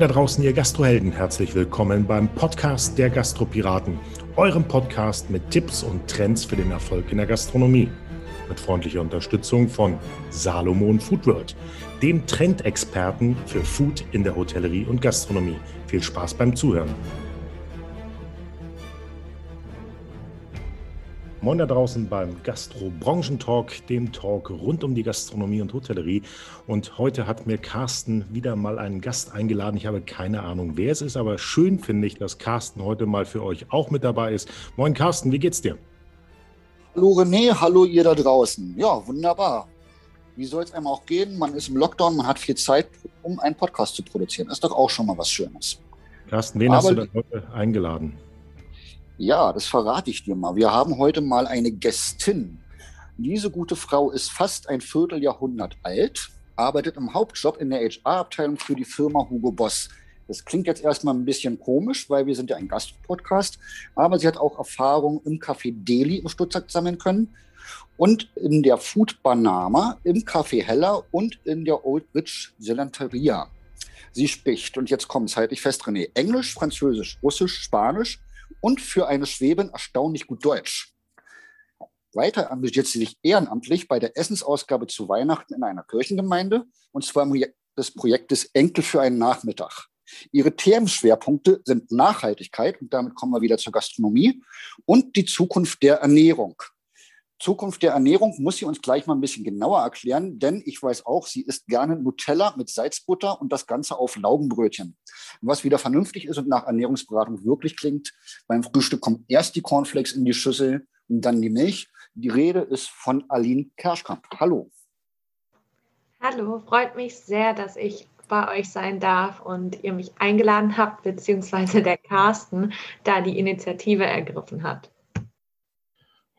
Da draußen, ihr Gastrohelden. Herzlich willkommen beim Podcast der Gastropiraten, eurem Podcast mit Tipps und Trends für den Erfolg in der Gastronomie. Mit freundlicher Unterstützung von Salomon Foodworld, dem Trendexperten für Food in der Hotellerie und Gastronomie. Viel Spaß beim Zuhören. Moin da draußen beim Gastro-Branchentalk, dem Talk rund um die Gastronomie und Hotellerie. Und heute hat mir Carsten wieder mal einen Gast eingeladen. Ich habe keine Ahnung, wer es ist, aber schön finde ich, dass Carsten heute mal für euch auch mit dabei ist. Moin Carsten, wie geht's dir? Hallo René, hallo ihr da draußen. Ja, wunderbar. Wie soll es einem auch gehen? Man ist im Lockdown, man hat viel Zeit, um einen Podcast zu produzieren. Ist doch auch schon mal was Schönes. Carsten, wen aber hast du denn heute eingeladen? Ja, das verrate ich dir mal. Wir haben heute mal eine Gästin. Diese gute Frau ist fast ein Vierteljahrhundert alt, arbeitet im Hauptjob in der HR-Abteilung für die Firma Hugo Boss. Das klingt jetzt erstmal ein bisschen komisch, weil wir sind ja ein Gastpodcast, aber sie hat auch Erfahrung im Café Deli im Stuttgart sammeln können und in der Food Banama, im Café Heller und in der Old Bridge Gelanteria. Sie spricht, und jetzt kommt es, halte ich fest, René, Englisch, Französisch, Russisch, Spanisch, und für eine Schwäbin erstaunlich gut Deutsch. Weiter engagiert sie sich ehrenamtlich bei der Essensausgabe zu Weihnachten in einer Kirchengemeinde, und zwar im des Projektes Enkel für einen Nachmittag. Ihre Themenschwerpunkte sind Nachhaltigkeit, und damit kommen wir wieder zur Gastronomie, und die Zukunft der Ernährung. Zukunft der Ernährung muss sie uns gleich mal ein bisschen genauer erklären, denn ich weiß auch, sie isst gerne Nutella mit Salzbutter und das Ganze auf Laugenbrötchen. Was wieder vernünftig ist und nach Ernährungsberatung wirklich klingt, beim Frühstück kommen erst die Cornflakes in die Schüssel und dann die Milch. Die Rede ist von Aline Kerschkamp. Hallo. Hallo, freut mich sehr, dass ich bei euch sein darf und ihr mich eingeladen habt, beziehungsweise der Carsten da die Initiative ergriffen hat.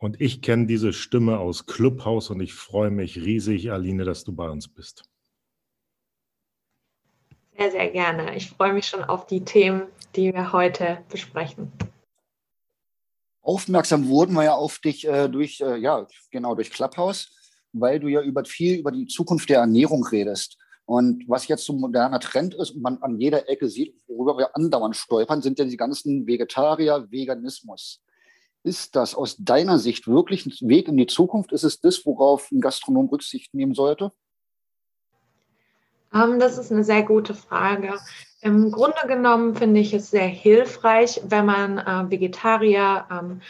Und ich kenne diese Stimme aus Clubhouse und ich freue mich riesig, Aline, dass du bei uns bist. Sehr, sehr gerne. Ich freue mich schon auf die Themen, die wir heute besprechen. Aufmerksam wurden wir ja auf dich äh, durch, äh, ja, genau, durch Clubhouse, weil du ja über viel über die Zukunft der Ernährung redest. Und was jetzt so ein moderner Trend ist und man an jeder Ecke sieht, worüber wir andauernd stolpern, sind ja die ganzen Vegetarier, Veganismus. Ist das aus deiner Sicht wirklich ein Weg in die Zukunft? Ist es das, worauf ein Gastronom Rücksicht nehmen sollte? Ähm, das ist eine sehr gute Frage. Im Grunde genommen finde ich es sehr hilfreich, wenn man äh, Vegetarier, ähm,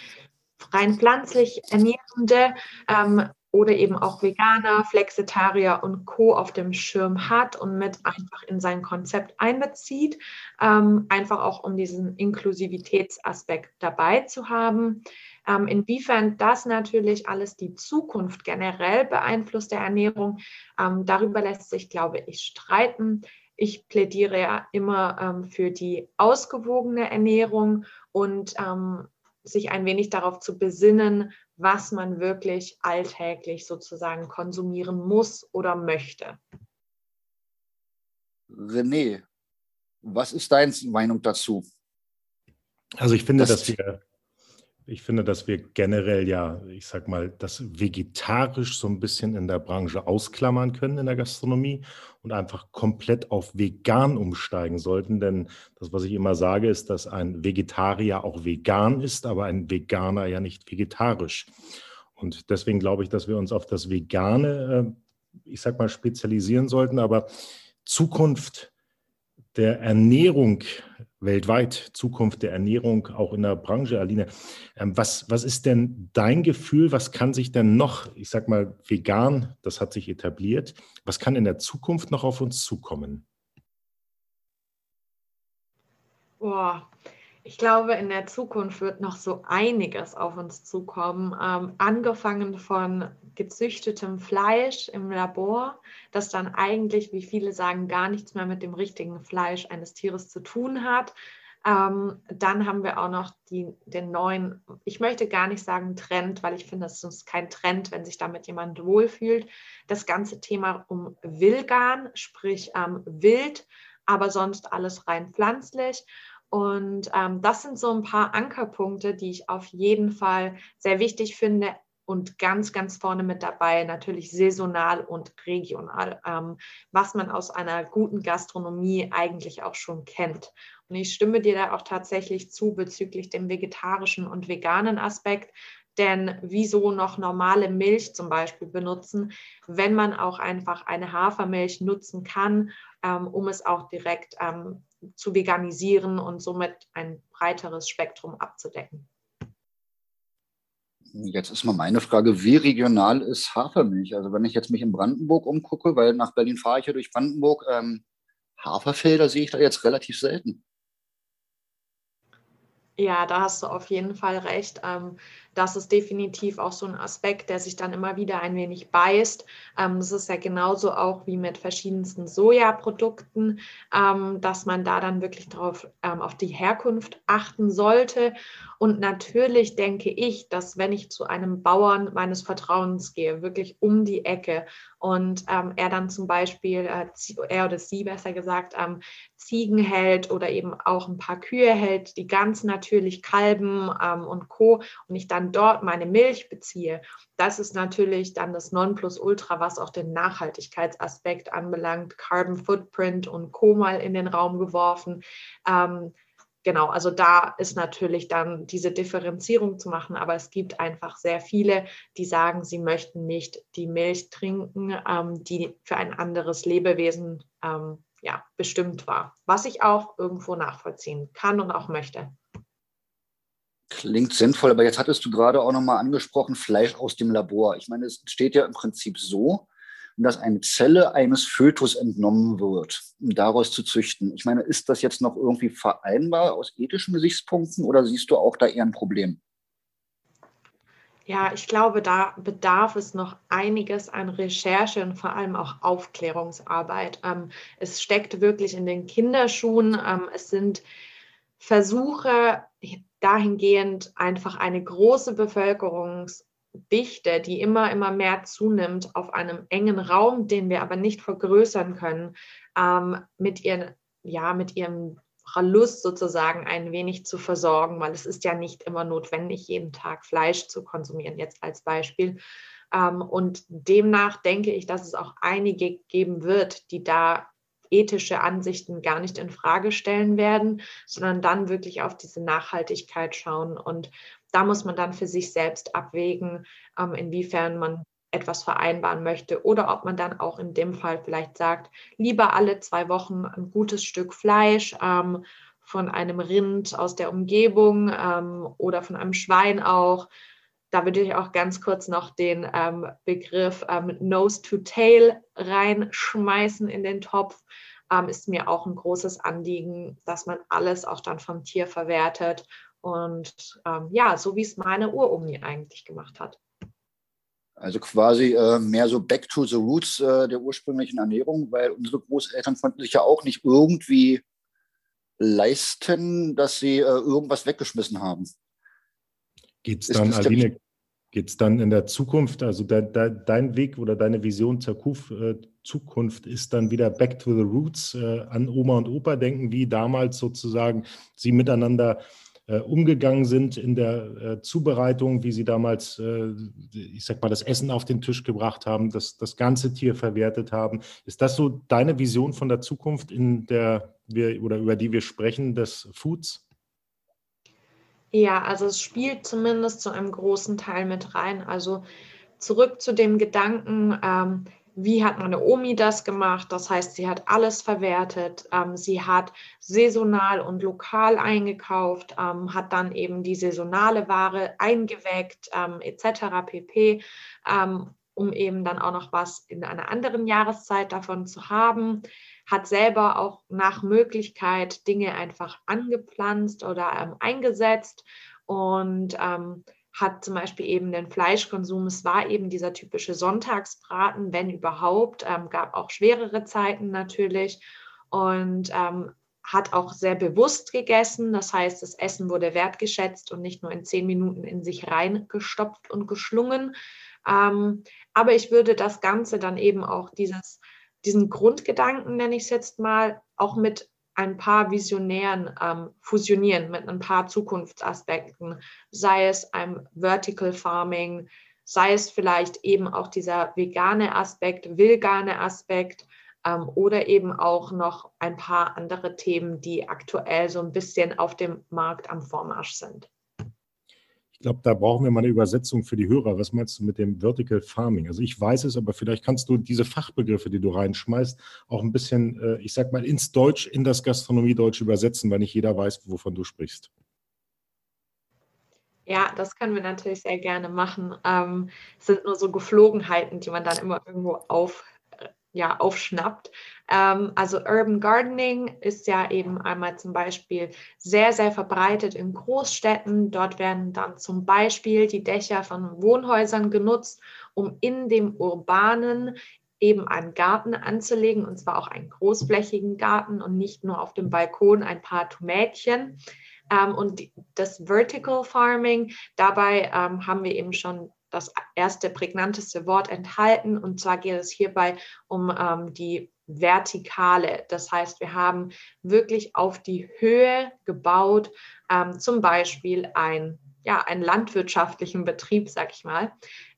rein pflanzlich Ernährende ähm, oder eben auch Veganer, Flexitarier und Co. auf dem Schirm hat und mit einfach in sein Konzept einbezieht, ähm, einfach auch um diesen Inklusivitätsaspekt dabei zu haben. Ähm, inwiefern das natürlich alles die Zukunft generell beeinflusst der Ernährung, ähm, darüber lässt sich, glaube ich, streiten. Ich plädiere ja immer ähm, für die ausgewogene Ernährung und ähm, sich ein wenig darauf zu besinnen, was man wirklich alltäglich sozusagen konsumieren muss oder möchte. René, was ist deine Meinung dazu? Also ich finde, das dass wir ich finde, dass wir generell ja, ich sag mal, das vegetarisch so ein bisschen in der Branche ausklammern können in der Gastronomie und einfach komplett auf vegan umsteigen sollten. Denn das, was ich immer sage, ist, dass ein Vegetarier auch vegan ist, aber ein Veganer ja nicht vegetarisch. Und deswegen glaube ich, dass wir uns auf das Vegane, äh, ich sag mal, spezialisieren sollten. Aber Zukunft der Ernährung weltweit, Zukunft der Ernährung, auch in der Branche, Aline. Ähm, was, was ist denn dein Gefühl? Was kann sich denn noch, ich sag mal, vegan, das hat sich etabliert, was kann in der Zukunft noch auf uns zukommen? Boah, ich glaube, in der Zukunft wird noch so einiges auf uns zukommen, ähm, angefangen von gezüchtetem Fleisch im Labor, das dann eigentlich, wie viele sagen, gar nichts mehr mit dem richtigen Fleisch eines Tieres zu tun hat. Ähm, dann haben wir auch noch die, den neuen, ich möchte gar nicht sagen Trend, weil ich finde, es ist kein Trend, wenn sich damit jemand wohlfühlt. Das ganze Thema um Vilgan, sprich ähm, wild, aber sonst alles rein pflanzlich. Und ähm, das sind so ein paar Ankerpunkte, die ich auf jeden Fall sehr wichtig finde, und ganz, ganz vorne mit dabei, natürlich saisonal und regional, ähm, was man aus einer guten Gastronomie eigentlich auch schon kennt. Und ich stimme dir da auch tatsächlich zu bezüglich dem vegetarischen und veganen Aspekt. Denn wieso noch normale Milch zum Beispiel benutzen, wenn man auch einfach eine Hafermilch nutzen kann, ähm, um es auch direkt ähm, zu veganisieren und somit ein breiteres Spektrum abzudecken? Jetzt ist mal meine Frage, wie regional ist Hafermilch? Also wenn ich jetzt mich in Brandenburg umgucke, weil nach Berlin fahre ich ja durch Brandenburg, ähm, Haferfelder sehe ich da jetzt relativ selten. Ja, da hast du auf jeden Fall recht. Ähm, das ist definitiv auch so ein Aspekt, der sich dann immer wieder ein wenig beißt. Ähm, das ist ja genauso auch wie mit verschiedensten Sojaprodukten, ähm, dass man da dann wirklich darauf ähm, auf die Herkunft achten sollte. Und natürlich denke ich, dass wenn ich zu einem Bauern meines Vertrauens gehe, wirklich um die Ecke und ähm, er dann zum Beispiel, äh, er oder sie besser gesagt, ähm, Ziegen hält oder eben auch ein paar Kühe hält, die ganz natürlich kalben ähm, und Co. und ich dann dann dort meine Milch beziehe, das ist natürlich dann das Nonplusultra, was auch den Nachhaltigkeitsaspekt anbelangt, Carbon Footprint und Co. mal in den Raum geworfen. Ähm, genau, also da ist natürlich dann diese Differenzierung zu machen, aber es gibt einfach sehr viele, die sagen, sie möchten nicht die Milch trinken, ähm, die für ein anderes Lebewesen ähm, ja, bestimmt war, was ich auch irgendwo nachvollziehen kann und auch möchte. Klingt sinnvoll, aber jetzt hattest du gerade auch nochmal angesprochen, Fleisch aus dem Labor. Ich meine, es steht ja im Prinzip so, dass eine Zelle eines Fötus entnommen wird, um daraus zu züchten. Ich meine, ist das jetzt noch irgendwie vereinbar aus ethischen Gesichtspunkten oder siehst du auch da eher ein Problem? Ja, ich glaube, da bedarf es noch einiges an Recherche und vor allem auch Aufklärungsarbeit. Ähm, es steckt wirklich in den Kinderschuhen. Ähm, es sind Versuche dahingehend einfach eine große Bevölkerungsdichte, die immer, immer mehr zunimmt, auf einem engen Raum, den wir aber nicht vergrößern können, ähm, mit, ihren, ja, mit ihrem Lust sozusagen ein wenig zu versorgen, weil es ist ja nicht immer notwendig, jeden Tag Fleisch zu konsumieren, jetzt als Beispiel. Ähm, und demnach denke ich, dass es auch einige geben wird, die da ethische Ansichten gar nicht in Frage stellen werden, sondern dann wirklich auf diese Nachhaltigkeit schauen. Und da muss man dann für sich selbst abwägen, ähm, inwiefern man etwas vereinbaren möchte oder ob man dann auch in dem Fall vielleicht sagt, lieber alle zwei Wochen ein gutes Stück Fleisch ähm, von einem Rind aus der Umgebung ähm, oder von einem Schwein auch. Da würde ich auch ganz kurz noch den ähm, Begriff ähm, Nose to Tail reinschmeißen in den Topf ähm, ist mir auch ein großes Anliegen, dass man alles auch dann vom Tier verwertet. Und ähm, ja, so wie es meine Uromni eigentlich gemacht hat. Also quasi äh, mehr so back to the roots äh, der ursprünglichen Ernährung, weil unsere Großeltern konnten sich ja auch nicht irgendwie leisten, dass sie äh, irgendwas weggeschmissen haben. Geht es dann, Aline, Geht es dann in der Zukunft, also de, de, dein Weg oder deine Vision zur Kuf, äh, Zukunft ist dann wieder back to the roots, äh, an Oma und Opa denken, wie damals sozusagen sie miteinander äh, umgegangen sind in der äh, Zubereitung, wie sie damals, äh, ich sag mal, das Essen auf den Tisch gebracht haben, das, das ganze Tier verwertet haben. Ist das so deine Vision von der Zukunft, in der wir oder über die wir sprechen, des Foods? Ja, also es spielt zumindest zu einem großen Teil mit rein. Also zurück zu dem Gedanken, ähm, wie hat meine Omi das gemacht? Das heißt, sie hat alles verwertet, ähm, sie hat saisonal und lokal eingekauft, ähm, hat dann eben die saisonale Ware eingeweckt, ähm, etc. pp, ähm, um eben dann auch noch was in einer anderen Jahreszeit davon zu haben hat selber auch nach Möglichkeit Dinge einfach angepflanzt oder ähm, eingesetzt und ähm, hat zum Beispiel eben den Fleischkonsum. Es war eben dieser typische Sonntagsbraten, wenn überhaupt, ähm, gab auch schwerere Zeiten natürlich und ähm, hat auch sehr bewusst gegessen. Das heißt, das Essen wurde wertgeschätzt und nicht nur in zehn Minuten in sich reingestopft und geschlungen. Ähm, aber ich würde das Ganze dann eben auch dieses diesen Grundgedanken, nenne ich es jetzt mal, auch mit ein paar Visionären ähm, fusionieren, mit ein paar Zukunftsaspekten, sei es ein Vertical Farming, sei es vielleicht eben auch dieser vegane Aspekt, vegane Aspekt ähm, oder eben auch noch ein paar andere Themen, die aktuell so ein bisschen auf dem Markt am Vormarsch sind. Ich glaube, da brauchen wir mal eine Übersetzung für die Hörer. Was meinst du mit dem Vertical Farming? Also ich weiß es, aber vielleicht kannst du diese Fachbegriffe, die du reinschmeißt, auch ein bisschen, äh, ich sag mal, ins Deutsch, in das Gastronomie-Deutsch übersetzen, weil nicht jeder weiß, wovon du sprichst. Ja, das können wir natürlich sehr gerne machen. Ähm, es sind nur so Geflogenheiten, die man dann immer irgendwo auf, ja, aufschnappt. Ähm, also Urban Gardening ist ja eben einmal zum Beispiel sehr, sehr verbreitet in Großstädten. Dort werden dann zum Beispiel die Dächer von Wohnhäusern genutzt, um in dem urbanen eben einen Garten anzulegen, und zwar auch einen großflächigen Garten und nicht nur auf dem Balkon ein paar Tomätchen. Ähm, und das Vertical Farming, dabei ähm, haben wir eben schon das erste prägnanteste Wort enthalten. Und zwar geht es hierbei um ähm, die Vertikale. Das heißt, wir haben wirklich auf die Höhe gebaut, ähm, zum Beispiel ein, ja, einen landwirtschaftlichen Betrieb, sag ich mal,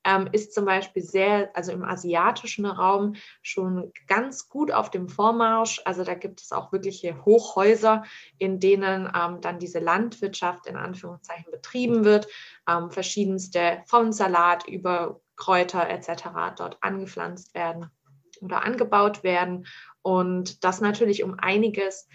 ähm, ist zum Beispiel sehr, also im asiatischen Raum schon ganz gut auf dem Vormarsch. Also da gibt es auch wirkliche Hochhäuser, in denen ähm, dann diese Landwirtschaft in Anführungszeichen betrieben wird. Ähm, verschiedenste von Salat über Kräuter etc. dort angepflanzt werden oder angebaut werden. Und das natürlich um einiges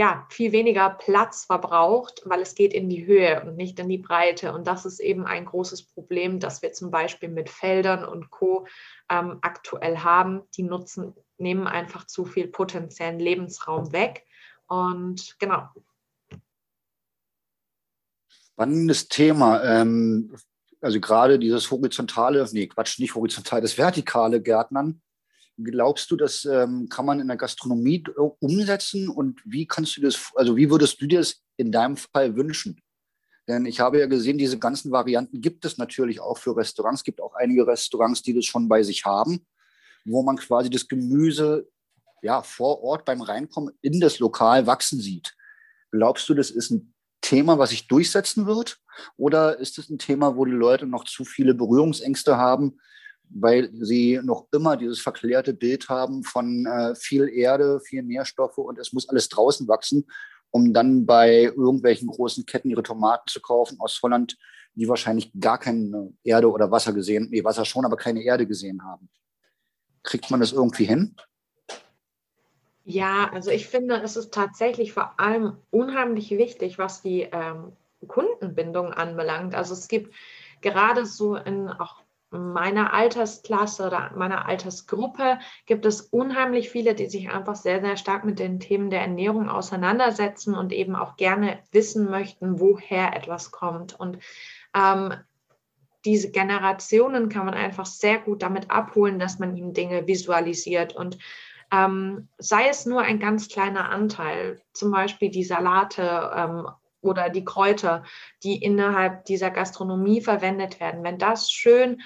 ja, viel weniger Platz verbraucht, weil es geht in die Höhe und nicht in die Breite. Und das ist eben ein großes Problem, das wir zum Beispiel mit Feldern und Co. Ähm, aktuell haben. Die nutzen, nehmen einfach zu viel potenziellen Lebensraum weg. Und genau. Spannendes Thema. Ähm, also gerade dieses horizontale, nee, Quatsch, nicht horizontal, das vertikale Gärtnern glaubst du, das ähm, kann man in der Gastronomie äh, umsetzen und wie kannst du das, also wie würdest du dir das in deinem Fall wünschen? Denn ich habe ja gesehen, diese ganzen Varianten gibt es natürlich auch für Restaurants. Es gibt auch einige Restaurants, die das schon bei sich haben, wo man quasi das Gemüse ja, vor Ort beim Reinkommen in das Lokal wachsen sieht. Glaubst du, das ist ein Thema, was sich durchsetzen wird? Oder ist es ein Thema, wo die Leute noch zu viele Berührungsängste haben, weil sie noch immer dieses verklärte Bild haben von äh, viel Erde, viel Nährstoffe und es muss alles draußen wachsen, um dann bei irgendwelchen großen Ketten ihre Tomaten zu kaufen aus Holland, die wahrscheinlich gar keine Erde oder Wasser gesehen, nee, Wasser schon, aber keine Erde gesehen haben. Kriegt man das irgendwie hin? Ja, also ich finde, es ist tatsächlich vor allem unheimlich wichtig, was die ähm, Kundenbindung anbelangt. Also es gibt gerade so in auch meiner Altersklasse oder meiner Altersgruppe gibt es unheimlich viele, die sich einfach sehr, sehr stark mit den Themen der Ernährung auseinandersetzen und eben auch gerne wissen möchten, woher etwas kommt. Und ähm, diese Generationen kann man einfach sehr gut damit abholen, dass man ihnen Dinge visualisiert. Und ähm, sei es nur ein ganz kleiner Anteil, zum Beispiel die Salate ähm, oder die Kräuter, die innerhalb dieser Gastronomie verwendet werden, wenn das schön,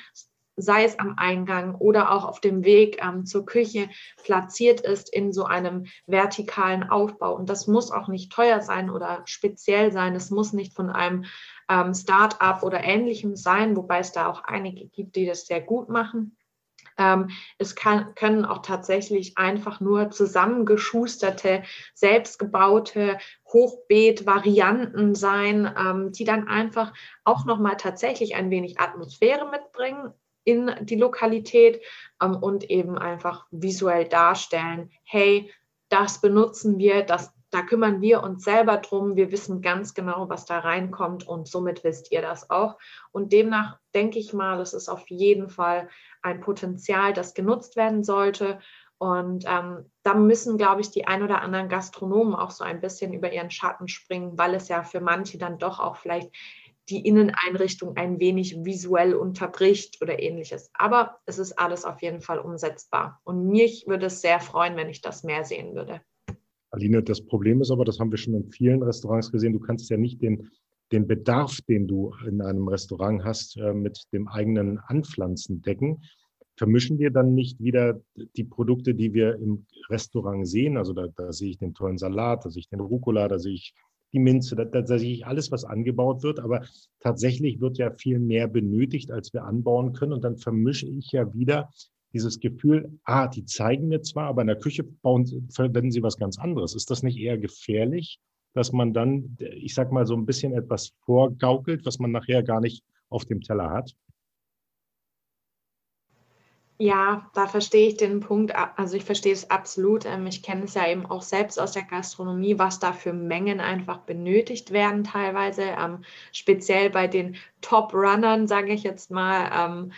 sei es am Eingang oder auch auf dem Weg ähm, zur Küche, platziert ist in so einem vertikalen Aufbau. Und das muss auch nicht teuer sein oder speziell sein. Es muss nicht von einem ähm, Start-up oder ähnlichem sein, wobei es da auch einige gibt, die das sehr gut machen. Ähm, es kann, können auch tatsächlich einfach nur zusammengeschusterte, selbstgebaute Hochbeet-Varianten sein, ähm, die dann einfach auch nochmal tatsächlich ein wenig Atmosphäre mitbringen in die Lokalität ähm, und eben einfach visuell darstellen, hey, das benutzen wir, das da kümmern wir uns selber drum. Wir wissen ganz genau, was da reinkommt und somit wisst ihr das auch. Und demnach denke ich mal, es ist auf jeden Fall ein Potenzial, das genutzt werden sollte. Und ähm, da müssen, glaube ich, die ein oder anderen Gastronomen auch so ein bisschen über ihren Schatten springen, weil es ja für manche dann doch auch vielleicht die Inneneinrichtung ein wenig visuell unterbricht oder ähnliches. Aber es ist alles auf jeden Fall umsetzbar. Und mich würde es sehr freuen, wenn ich das mehr sehen würde. Aline, das Problem ist aber, das haben wir schon in vielen Restaurants gesehen, du kannst ja nicht den, den Bedarf, den du in einem Restaurant hast, äh, mit dem eigenen Anpflanzen decken. Vermischen wir dann nicht wieder die Produkte, die wir im Restaurant sehen? Also da, da sehe ich den tollen Salat, da sehe ich den Rucola, da sehe ich die Minze, da, da sehe ich alles, was angebaut wird, aber tatsächlich wird ja viel mehr benötigt, als wir anbauen können. Und dann vermische ich ja wieder dieses Gefühl, ah, die zeigen mir zwar, aber in der Küche bauen, verwenden sie was ganz anderes. Ist das nicht eher gefährlich, dass man dann, ich sag mal, so ein bisschen etwas vorgaukelt, was man nachher gar nicht auf dem Teller hat? Ja, da verstehe ich den Punkt. Also ich verstehe es absolut. Ähm, ich kenne es ja eben auch selbst aus der Gastronomie, was da für Mengen einfach benötigt werden teilweise. Ähm, speziell bei den Top-Runnern, sage ich jetzt mal.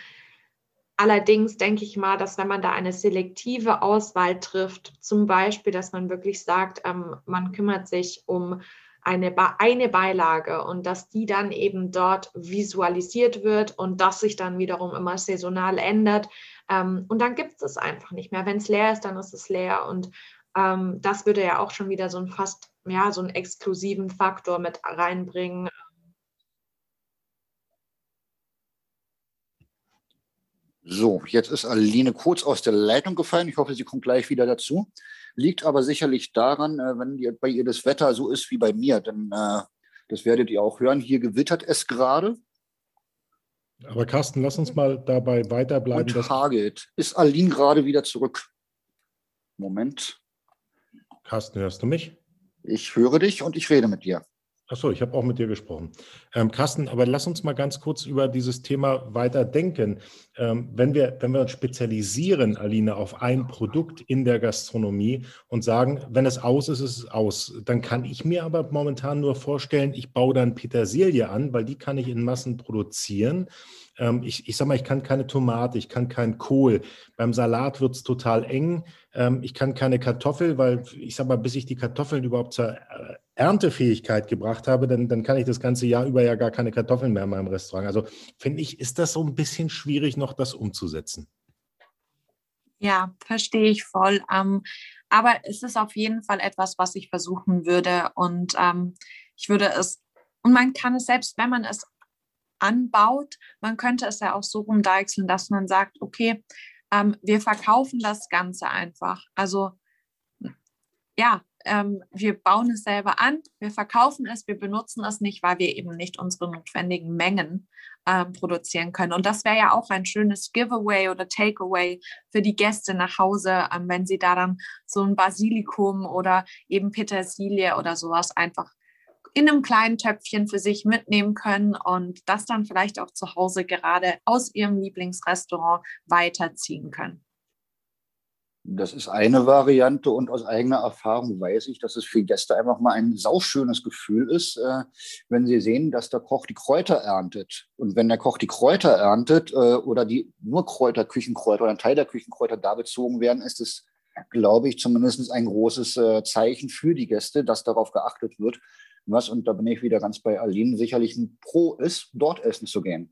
Ähm, allerdings denke ich mal, dass wenn man da eine selektive Auswahl trifft, zum Beispiel, dass man wirklich sagt, man kümmert sich um eine, eine Beilage und dass die dann eben dort visualisiert wird und das sich dann wiederum immer saisonal ändert ähm, und dann gibt es es einfach nicht mehr. Wenn es leer ist, dann ist es leer. Und ähm, das würde ja auch schon wieder so einen fast, ja, so einen exklusiven Faktor mit reinbringen. So, jetzt ist Aline kurz aus der Leitung gefallen. Ich hoffe, sie kommt gleich wieder dazu. Liegt aber sicherlich daran, äh, wenn die, bei ihr das Wetter so ist wie bei mir, denn äh, das werdet ihr auch hören. Hier gewittert es gerade. Aber Carsten, lass uns mal dabei weiterbleiben. Und Hagelt. Ist Aline gerade wieder zurück? Moment. Carsten, hörst du mich? Ich höre dich und ich rede mit dir. Achso, ich habe auch mit dir gesprochen. Ähm, Carsten, aber lass uns mal ganz kurz über dieses Thema weiter denken. Ähm, wenn, wir, wenn wir uns spezialisieren, Aline, auf ein Produkt in der Gastronomie und sagen, wenn es aus ist, ist es aus, dann kann ich mir aber momentan nur vorstellen, ich baue dann Petersilie an, weil die kann ich in Massen produzieren ähm, ich, ich sag mal, ich kann keine Tomate, ich kann keinen Kohl. Beim Salat wird es total eng. Ähm, ich kann keine Kartoffel, weil ich sag mal, bis ich die Kartoffeln überhaupt zur äh, Erntefähigkeit gebracht habe, dann, dann kann ich das ganze Jahr über ja gar keine Kartoffeln mehr in meinem Restaurant. Also finde ich, ist das so ein bisschen schwierig, noch das umzusetzen. Ja, verstehe ich voll. Ähm, aber es ist auf jeden Fall etwas, was ich versuchen würde. Und ähm, ich würde es, und man kann es selbst, wenn man es anbaut. Man könnte es ja auch so rumdeichseln, dass man sagt, okay, ähm, wir verkaufen das Ganze einfach. Also ja, ähm, wir bauen es selber an, wir verkaufen es, wir benutzen es nicht, weil wir eben nicht unsere notwendigen Mengen ähm, produzieren können. Und das wäre ja auch ein schönes Giveaway oder Takeaway für die Gäste nach Hause, ähm, wenn sie da dann so ein Basilikum oder eben Petersilie oder sowas einfach in einem kleinen Töpfchen für sich mitnehmen können und das dann vielleicht auch zu Hause gerade aus ihrem Lieblingsrestaurant weiterziehen können. Das ist eine Variante und aus eigener Erfahrung weiß ich, dass es für Gäste einfach mal ein sauschönes Gefühl ist, äh, wenn sie sehen, dass der Koch die Kräuter erntet. Und wenn der Koch die Kräuter erntet äh, oder die nur Kräuter, Küchenkräuter oder ein Teil der Küchenkräuter da bezogen werden, ist es, glaube ich, zumindest ein großes äh, Zeichen für die Gäste, dass darauf geachtet wird, was, und da bin ich wieder ganz bei Aline, sicherlich ein Pro ist, dort essen zu gehen.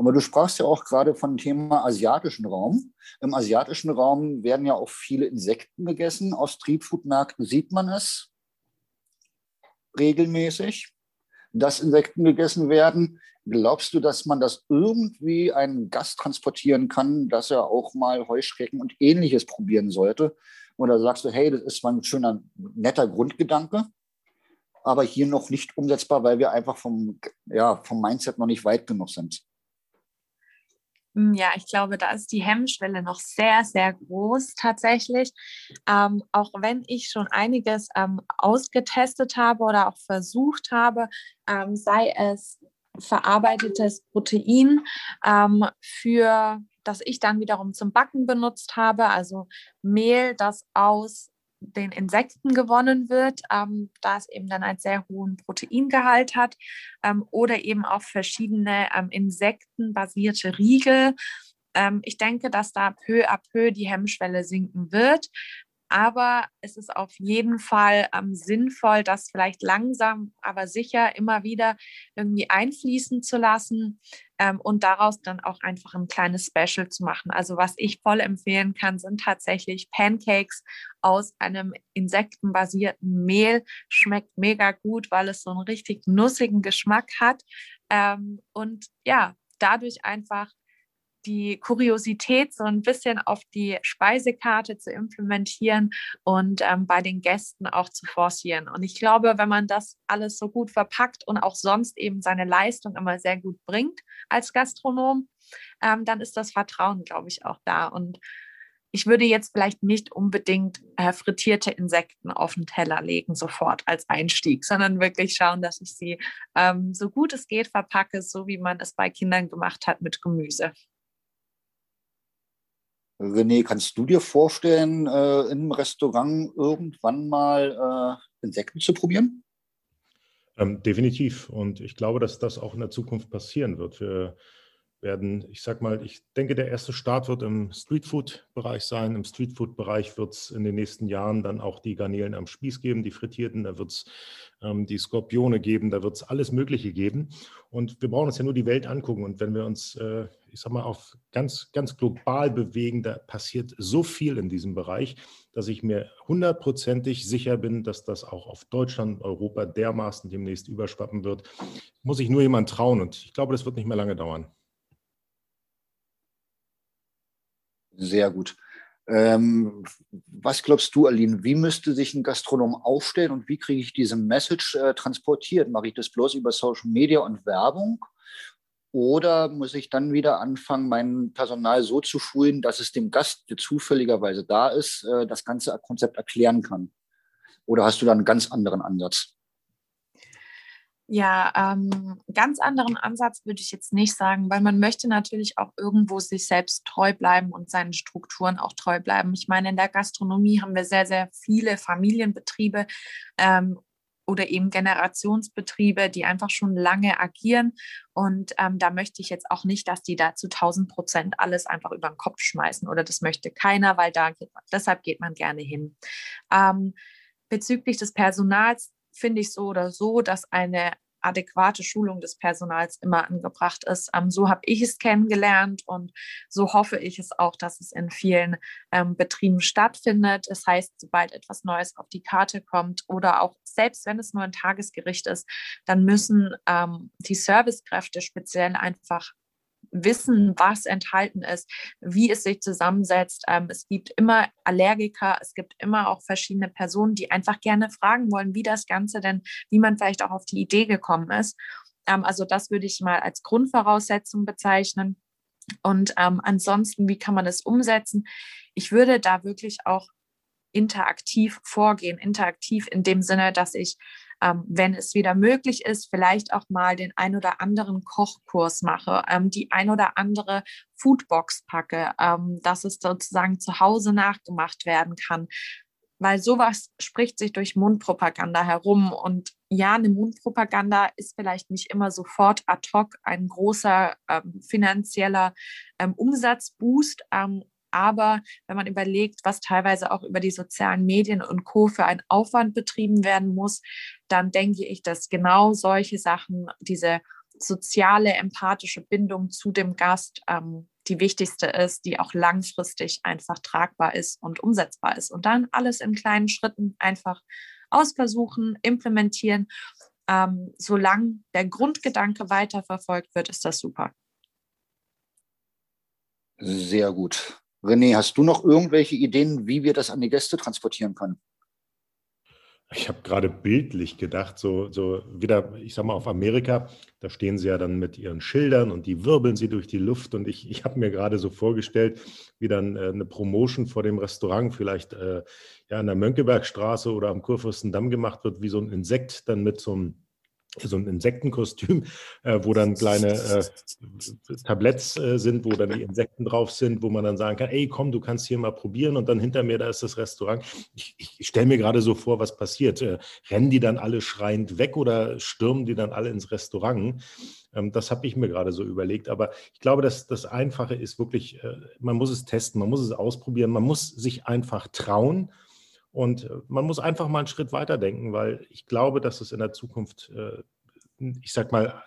Aber du sprachst ja auch gerade von Thema asiatischen Raum. Im asiatischen Raum werden ja auch viele Insekten gegessen. Aus Streetfood-Märkten sieht man es regelmäßig, dass Insekten gegessen werden. Glaubst du, dass man das irgendwie einen Gast transportieren kann, dass er auch mal Heuschrecken und ähnliches probieren sollte? Oder sagst du, hey, das ist mal ein schöner, netter Grundgedanke, aber hier noch nicht umsetzbar, weil wir einfach vom, ja, vom Mindset noch nicht weit genug sind. Hm, ja, ich glaube, da ist die Hemmschwelle noch sehr, sehr groß tatsächlich. Ähm, auch wenn ich schon einiges ähm, ausgetestet habe oder auch versucht habe, ähm, sei es verarbeitetes Protein ähm, für das ich dann wiederum zum Backen benutzt habe, also Mehl, das aus den Insekten gewonnen wird, ähm, da es eben dann einen sehr hohen Proteingehalt hat ähm, oder eben auch verschiedene ähm, insektenbasierte Riegel. Ähm, ich denke, dass da peu à peu die Hemmschwelle sinken wird. Aber es ist auf jeden Fall ähm, sinnvoll, das vielleicht langsam, aber sicher immer wieder irgendwie einfließen zu lassen ähm, und daraus dann auch einfach ein kleines Special zu machen. Also was ich voll empfehlen kann, sind tatsächlich Pancakes aus einem insektenbasierten Mehl. Schmeckt mega gut, weil es so einen richtig nussigen Geschmack hat. Ähm, und ja, dadurch einfach die Kuriosität so ein bisschen auf die Speisekarte zu implementieren und ähm, bei den Gästen auch zu forcieren. Und ich glaube, wenn man das alles so gut verpackt und auch sonst eben seine Leistung immer sehr gut bringt als Gastronom, ähm, dann ist das Vertrauen, glaube ich, auch da. Und ich würde jetzt vielleicht nicht unbedingt äh, frittierte Insekten auf den Teller legen, sofort als Einstieg, sondern wirklich schauen, dass ich sie ähm, so gut es geht verpacke, so wie man es bei Kindern gemacht hat mit Gemüse. René, kannst du dir vorstellen, äh, im Restaurant irgendwann mal äh, Insekten zu probieren? Ähm, definitiv. Und ich glaube, dass das auch in der Zukunft passieren wird. Wir werden, ich sag mal, ich denke, der erste Start wird im Streetfood-Bereich sein. Im Streetfood-Bereich wird es in den nächsten Jahren dann auch die Garnelen am Spieß geben, die frittierten, da wird es ähm, die Skorpione geben, da wird es alles Mögliche geben. Und wir brauchen uns ja nur die Welt angucken. Und wenn wir uns, äh, ich sag mal, auf ganz, ganz global bewegen, da passiert so viel in diesem Bereich, dass ich mir hundertprozentig sicher bin, dass das auch auf Deutschland, Europa dermaßen demnächst überschwappen wird. Muss ich nur jemand trauen. Und ich glaube, das wird nicht mehr lange dauern. Sehr gut. Ähm, was glaubst du, Aline, wie müsste sich ein Gastronom aufstellen und wie kriege ich diese Message äh, transportiert? Mache ich das bloß über Social Media und Werbung? Oder muss ich dann wieder anfangen, mein Personal so zu schulen, dass es dem Gast, der zufälligerweise da ist, äh, das ganze Konzept erklären kann? Oder hast du da einen ganz anderen Ansatz? Ja, ähm, ganz anderen Ansatz würde ich jetzt nicht sagen, weil man möchte natürlich auch irgendwo sich selbst treu bleiben und seinen Strukturen auch treu bleiben. Ich meine, in der Gastronomie haben wir sehr, sehr viele Familienbetriebe ähm, oder eben Generationsbetriebe, die einfach schon lange agieren. Und ähm, da möchte ich jetzt auch nicht, dass die da zu 1000 Prozent alles einfach über den Kopf schmeißen oder das möchte keiner, weil da geht deshalb geht man gerne hin. Ähm, bezüglich des Personals finde ich so oder so, dass eine adäquate Schulung des Personals immer angebracht ist. Ähm, so habe ich es kennengelernt und so hoffe ich es auch, dass es in vielen ähm, Betrieben stattfindet. Das heißt, sobald etwas Neues auf die Karte kommt oder auch selbst wenn es nur ein Tagesgericht ist, dann müssen ähm, die Servicekräfte speziell einfach wissen, was enthalten ist, wie es sich zusammensetzt. Ähm, es gibt immer Allergiker, es gibt immer auch verschiedene Personen, die einfach gerne fragen wollen, wie das Ganze denn, wie man vielleicht auch auf die Idee gekommen ist. Ähm, also das würde ich mal als Grundvoraussetzung bezeichnen. Und ähm, ansonsten, wie kann man das umsetzen? Ich würde da wirklich auch interaktiv vorgehen. Interaktiv in dem Sinne, dass ich ähm, wenn es wieder möglich ist, vielleicht auch mal den ein oder anderen Kochkurs mache, ähm, die ein oder andere Foodbox packe, ähm, dass es sozusagen zu Hause nachgemacht werden kann. Weil sowas spricht sich durch Mundpropaganda herum. Und ja, eine Mundpropaganda ist vielleicht nicht immer sofort ad hoc ein großer ähm, finanzieller ähm, Umsatzboost. Aber wenn man überlegt, was teilweise auch über die sozialen Medien und Co. für ein Aufwand betrieben werden muss, dann denke ich, dass genau solche Sachen, diese soziale, empathische Bindung zu dem Gast, ähm, die wichtigste ist, die auch langfristig einfach tragbar ist und umsetzbar ist. Und dann alles in kleinen Schritten einfach ausversuchen, implementieren. Ähm, solange der Grundgedanke weiterverfolgt wird, ist das super. Sehr gut. René, hast du noch irgendwelche Ideen, wie wir das an die Gäste transportieren können? Ich habe gerade bildlich gedacht, so, so wieder, ich sag mal, auf Amerika, da stehen sie ja dann mit ihren Schildern und die wirbeln sie durch die Luft. Und ich, ich habe mir gerade so vorgestellt, wie dann äh, eine Promotion vor dem Restaurant vielleicht äh, ja, an der Mönckebergstraße oder am Kurfürstendamm gemacht wird, wie so ein Insekt dann mit so einem so ein Insektenkostüm, äh, wo dann kleine äh, Tabletts äh, sind, wo dann die Insekten drauf sind, wo man dann sagen kann, ey, komm, du kannst hier mal probieren und dann hinter mir, da ist das Restaurant. Ich, ich stelle mir gerade so vor, was passiert. Äh, rennen die dann alle schreiend weg oder stürmen die dann alle ins Restaurant? Ähm, das habe ich mir gerade so überlegt. Aber ich glaube, dass das Einfache ist wirklich, äh, man muss es testen, man muss es ausprobieren, man muss sich einfach trauen und äh, man muss einfach mal einen Schritt weiter denken, weil ich glaube, dass es in der Zukunft, äh, ich sag mal,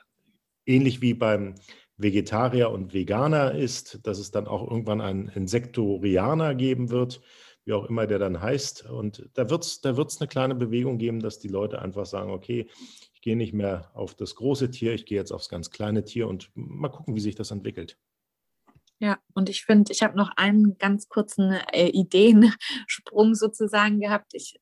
ähnlich wie beim Vegetarier und Veganer ist, dass es dann auch irgendwann einen Insektorianer geben wird, wie auch immer der dann heißt. Und da wird es da wird's eine kleine Bewegung geben, dass die Leute einfach sagen, okay, ich gehe nicht mehr auf das große Tier, ich gehe jetzt aufs ganz kleine Tier und mal gucken, wie sich das entwickelt. Ja, und ich finde, ich habe noch einen ganz kurzen äh, Ideensprung sozusagen gehabt. Ich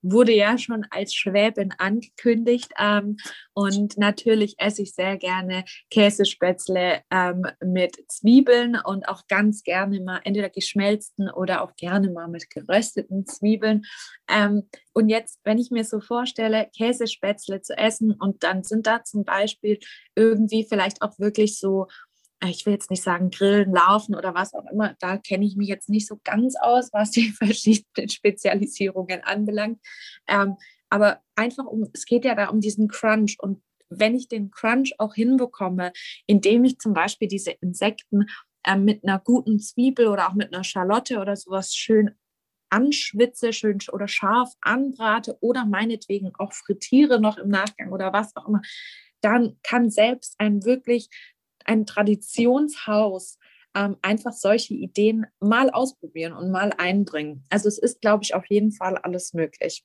wurde ja schon als Schwäbin angekündigt. Ähm, und natürlich esse ich sehr gerne Käsespätzle ähm, mit Zwiebeln und auch ganz gerne mal entweder geschmelzten oder auch gerne mal mit gerösteten Zwiebeln. Ähm, und jetzt, wenn ich mir so vorstelle, Käsespätzle zu essen und dann sind da zum Beispiel irgendwie vielleicht auch wirklich so ich will jetzt nicht sagen Grillen, Laufen oder was auch immer, da kenne ich mich jetzt nicht so ganz aus, was die verschiedenen Spezialisierungen anbelangt. Ähm, aber einfach um, es geht ja da um diesen Crunch und wenn ich den Crunch auch hinbekomme, indem ich zum Beispiel diese Insekten äh, mit einer guten Zwiebel oder auch mit einer Schalotte oder sowas schön anschwitze, schön oder scharf anbrate oder meinetwegen auch frittiere noch im Nachgang oder was auch immer, dann kann selbst ein wirklich ein Traditionshaus ähm, einfach solche Ideen mal ausprobieren und mal einbringen. Also es ist, glaube ich, auf jeden Fall alles möglich.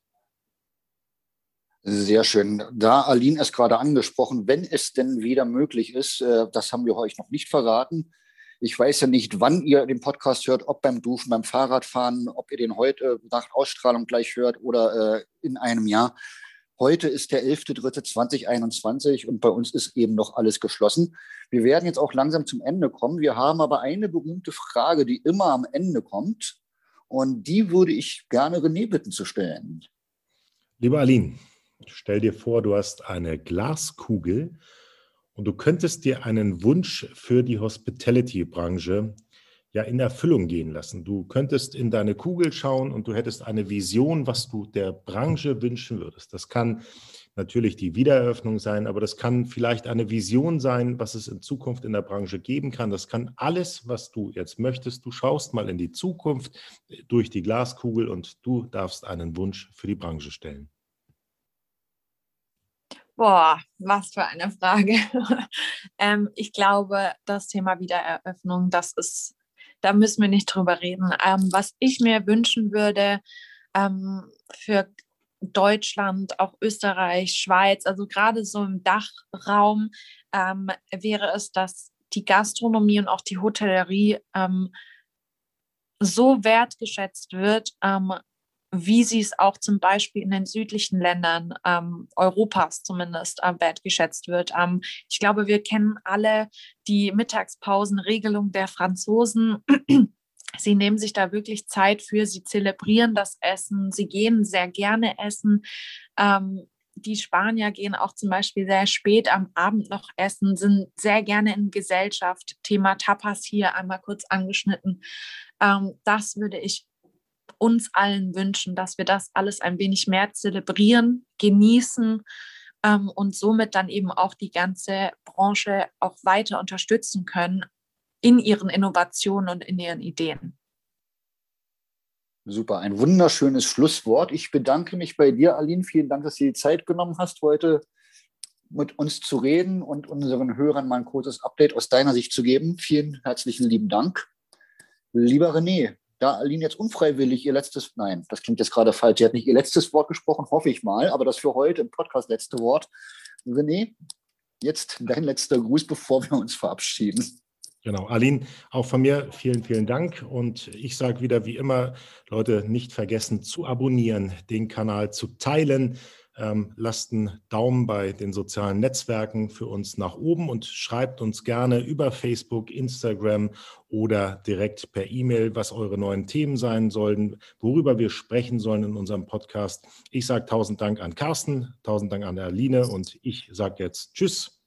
Sehr schön. Da Aline es gerade angesprochen, wenn es denn wieder möglich ist, äh, das haben wir euch noch nicht verraten. Ich weiß ja nicht, wann ihr den Podcast hört, ob beim Duschen, beim Fahrradfahren, ob ihr den heute nach Ausstrahlung gleich hört oder äh, in einem Jahr. Heute ist der 11.3.2021 und bei uns ist eben noch alles geschlossen. Wir werden jetzt auch langsam zum Ende kommen. Wir haben aber eine berühmte Frage, die immer am Ende kommt. Und die würde ich gerne René bitten zu stellen. Lieber Aline, stell dir vor, du hast eine Glaskugel und du könntest dir einen Wunsch für die Hospitality-Branche ja in Erfüllung gehen lassen. Du könntest in deine Kugel schauen und du hättest eine Vision, was du der Branche wünschen würdest. Das kann natürlich die Wiedereröffnung sein, aber das kann vielleicht eine Vision sein, was es in Zukunft in der Branche geben kann. Das kann alles, was du jetzt möchtest. Du schaust mal in die Zukunft durch die Glaskugel und du darfst einen Wunsch für die Branche stellen. Boah, was für eine Frage. ähm, ich glaube, das Thema Wiedereröffnung, das ist da müssen wir nicht drüber reden. Ähm, was ich mir wünschen würde ähm, für Deutschland, auch Österreich, Schweiz, also gerade so im Dachraum, ähm, wäre es, dass die Gastronomie und auch die Hotellerie ähm, so wertgeschätzt wird, ähm, wie sie es auch zum Beispiel in den südlichen Ländern ähm, Europas zumindest äh, wertgeschätzt wird. Ähm, ich glaube, wir kennen alle die Mittagspausenregelung der Franzosen. Sie nehmen sich da wirklich Zeit für, sie zelebrieren das Essen, sie gehen sehr gerne essen. Ähm, die Spanier gehen auch zum Beispiel sehr spät am Abend noch essen, sind sehr gerne in Gesellschaft. Thema Tapas hier einmal kurz angeschnitten. Ähm, das würde ich uns allen wünschen, dass wir das alles ein wenig mehr zelebrieren, genießen ähm, und somit dann eben auch die ganze Branche auch weiter unterstützen können in ihren Innovationen und in ihren Ideen. Super, ein wunderschönes Schlusswort. Ich bedanke mich bei dir, Aline. Vielen Dank, dass du die Zeit genommen hast, heute mit uns zu reden und unseren Hörern mal ein kurzes Update aus deiner Sicht zu geben. Vielen herzlichen lieben Dank. Lieber René, da Aline jetzt unfreiwillig ihr letztes, nein, das klingt jetzt gerade falsch, sie hat nicht ihr letztes Wort gesprochen, hoffe ich mal, aber das für heute im Podcast letzte Wort. René, jetzt dein letzter Gruß, bevor wir uns verabschieden. Genau, Aline, auch von mir vielen, vielen Dank. Und ich sage wieder wie immer, Leute, nicht vergessen zu abonnieren, den Kanal zu teilen. Ähm, lasst einen Daumen bei den sozialen Netzwerken für uns nach oben und schreibt uns gerne über Facebook, Instagram oder direkt per E-Mail, was eure neuen Themen sein sollen, worüber wir sprechen sollen in unserem Podcast. Ich sage tausend Dank an Carsten, tausend Dank an Aline und ich sage jetzt Tschüss.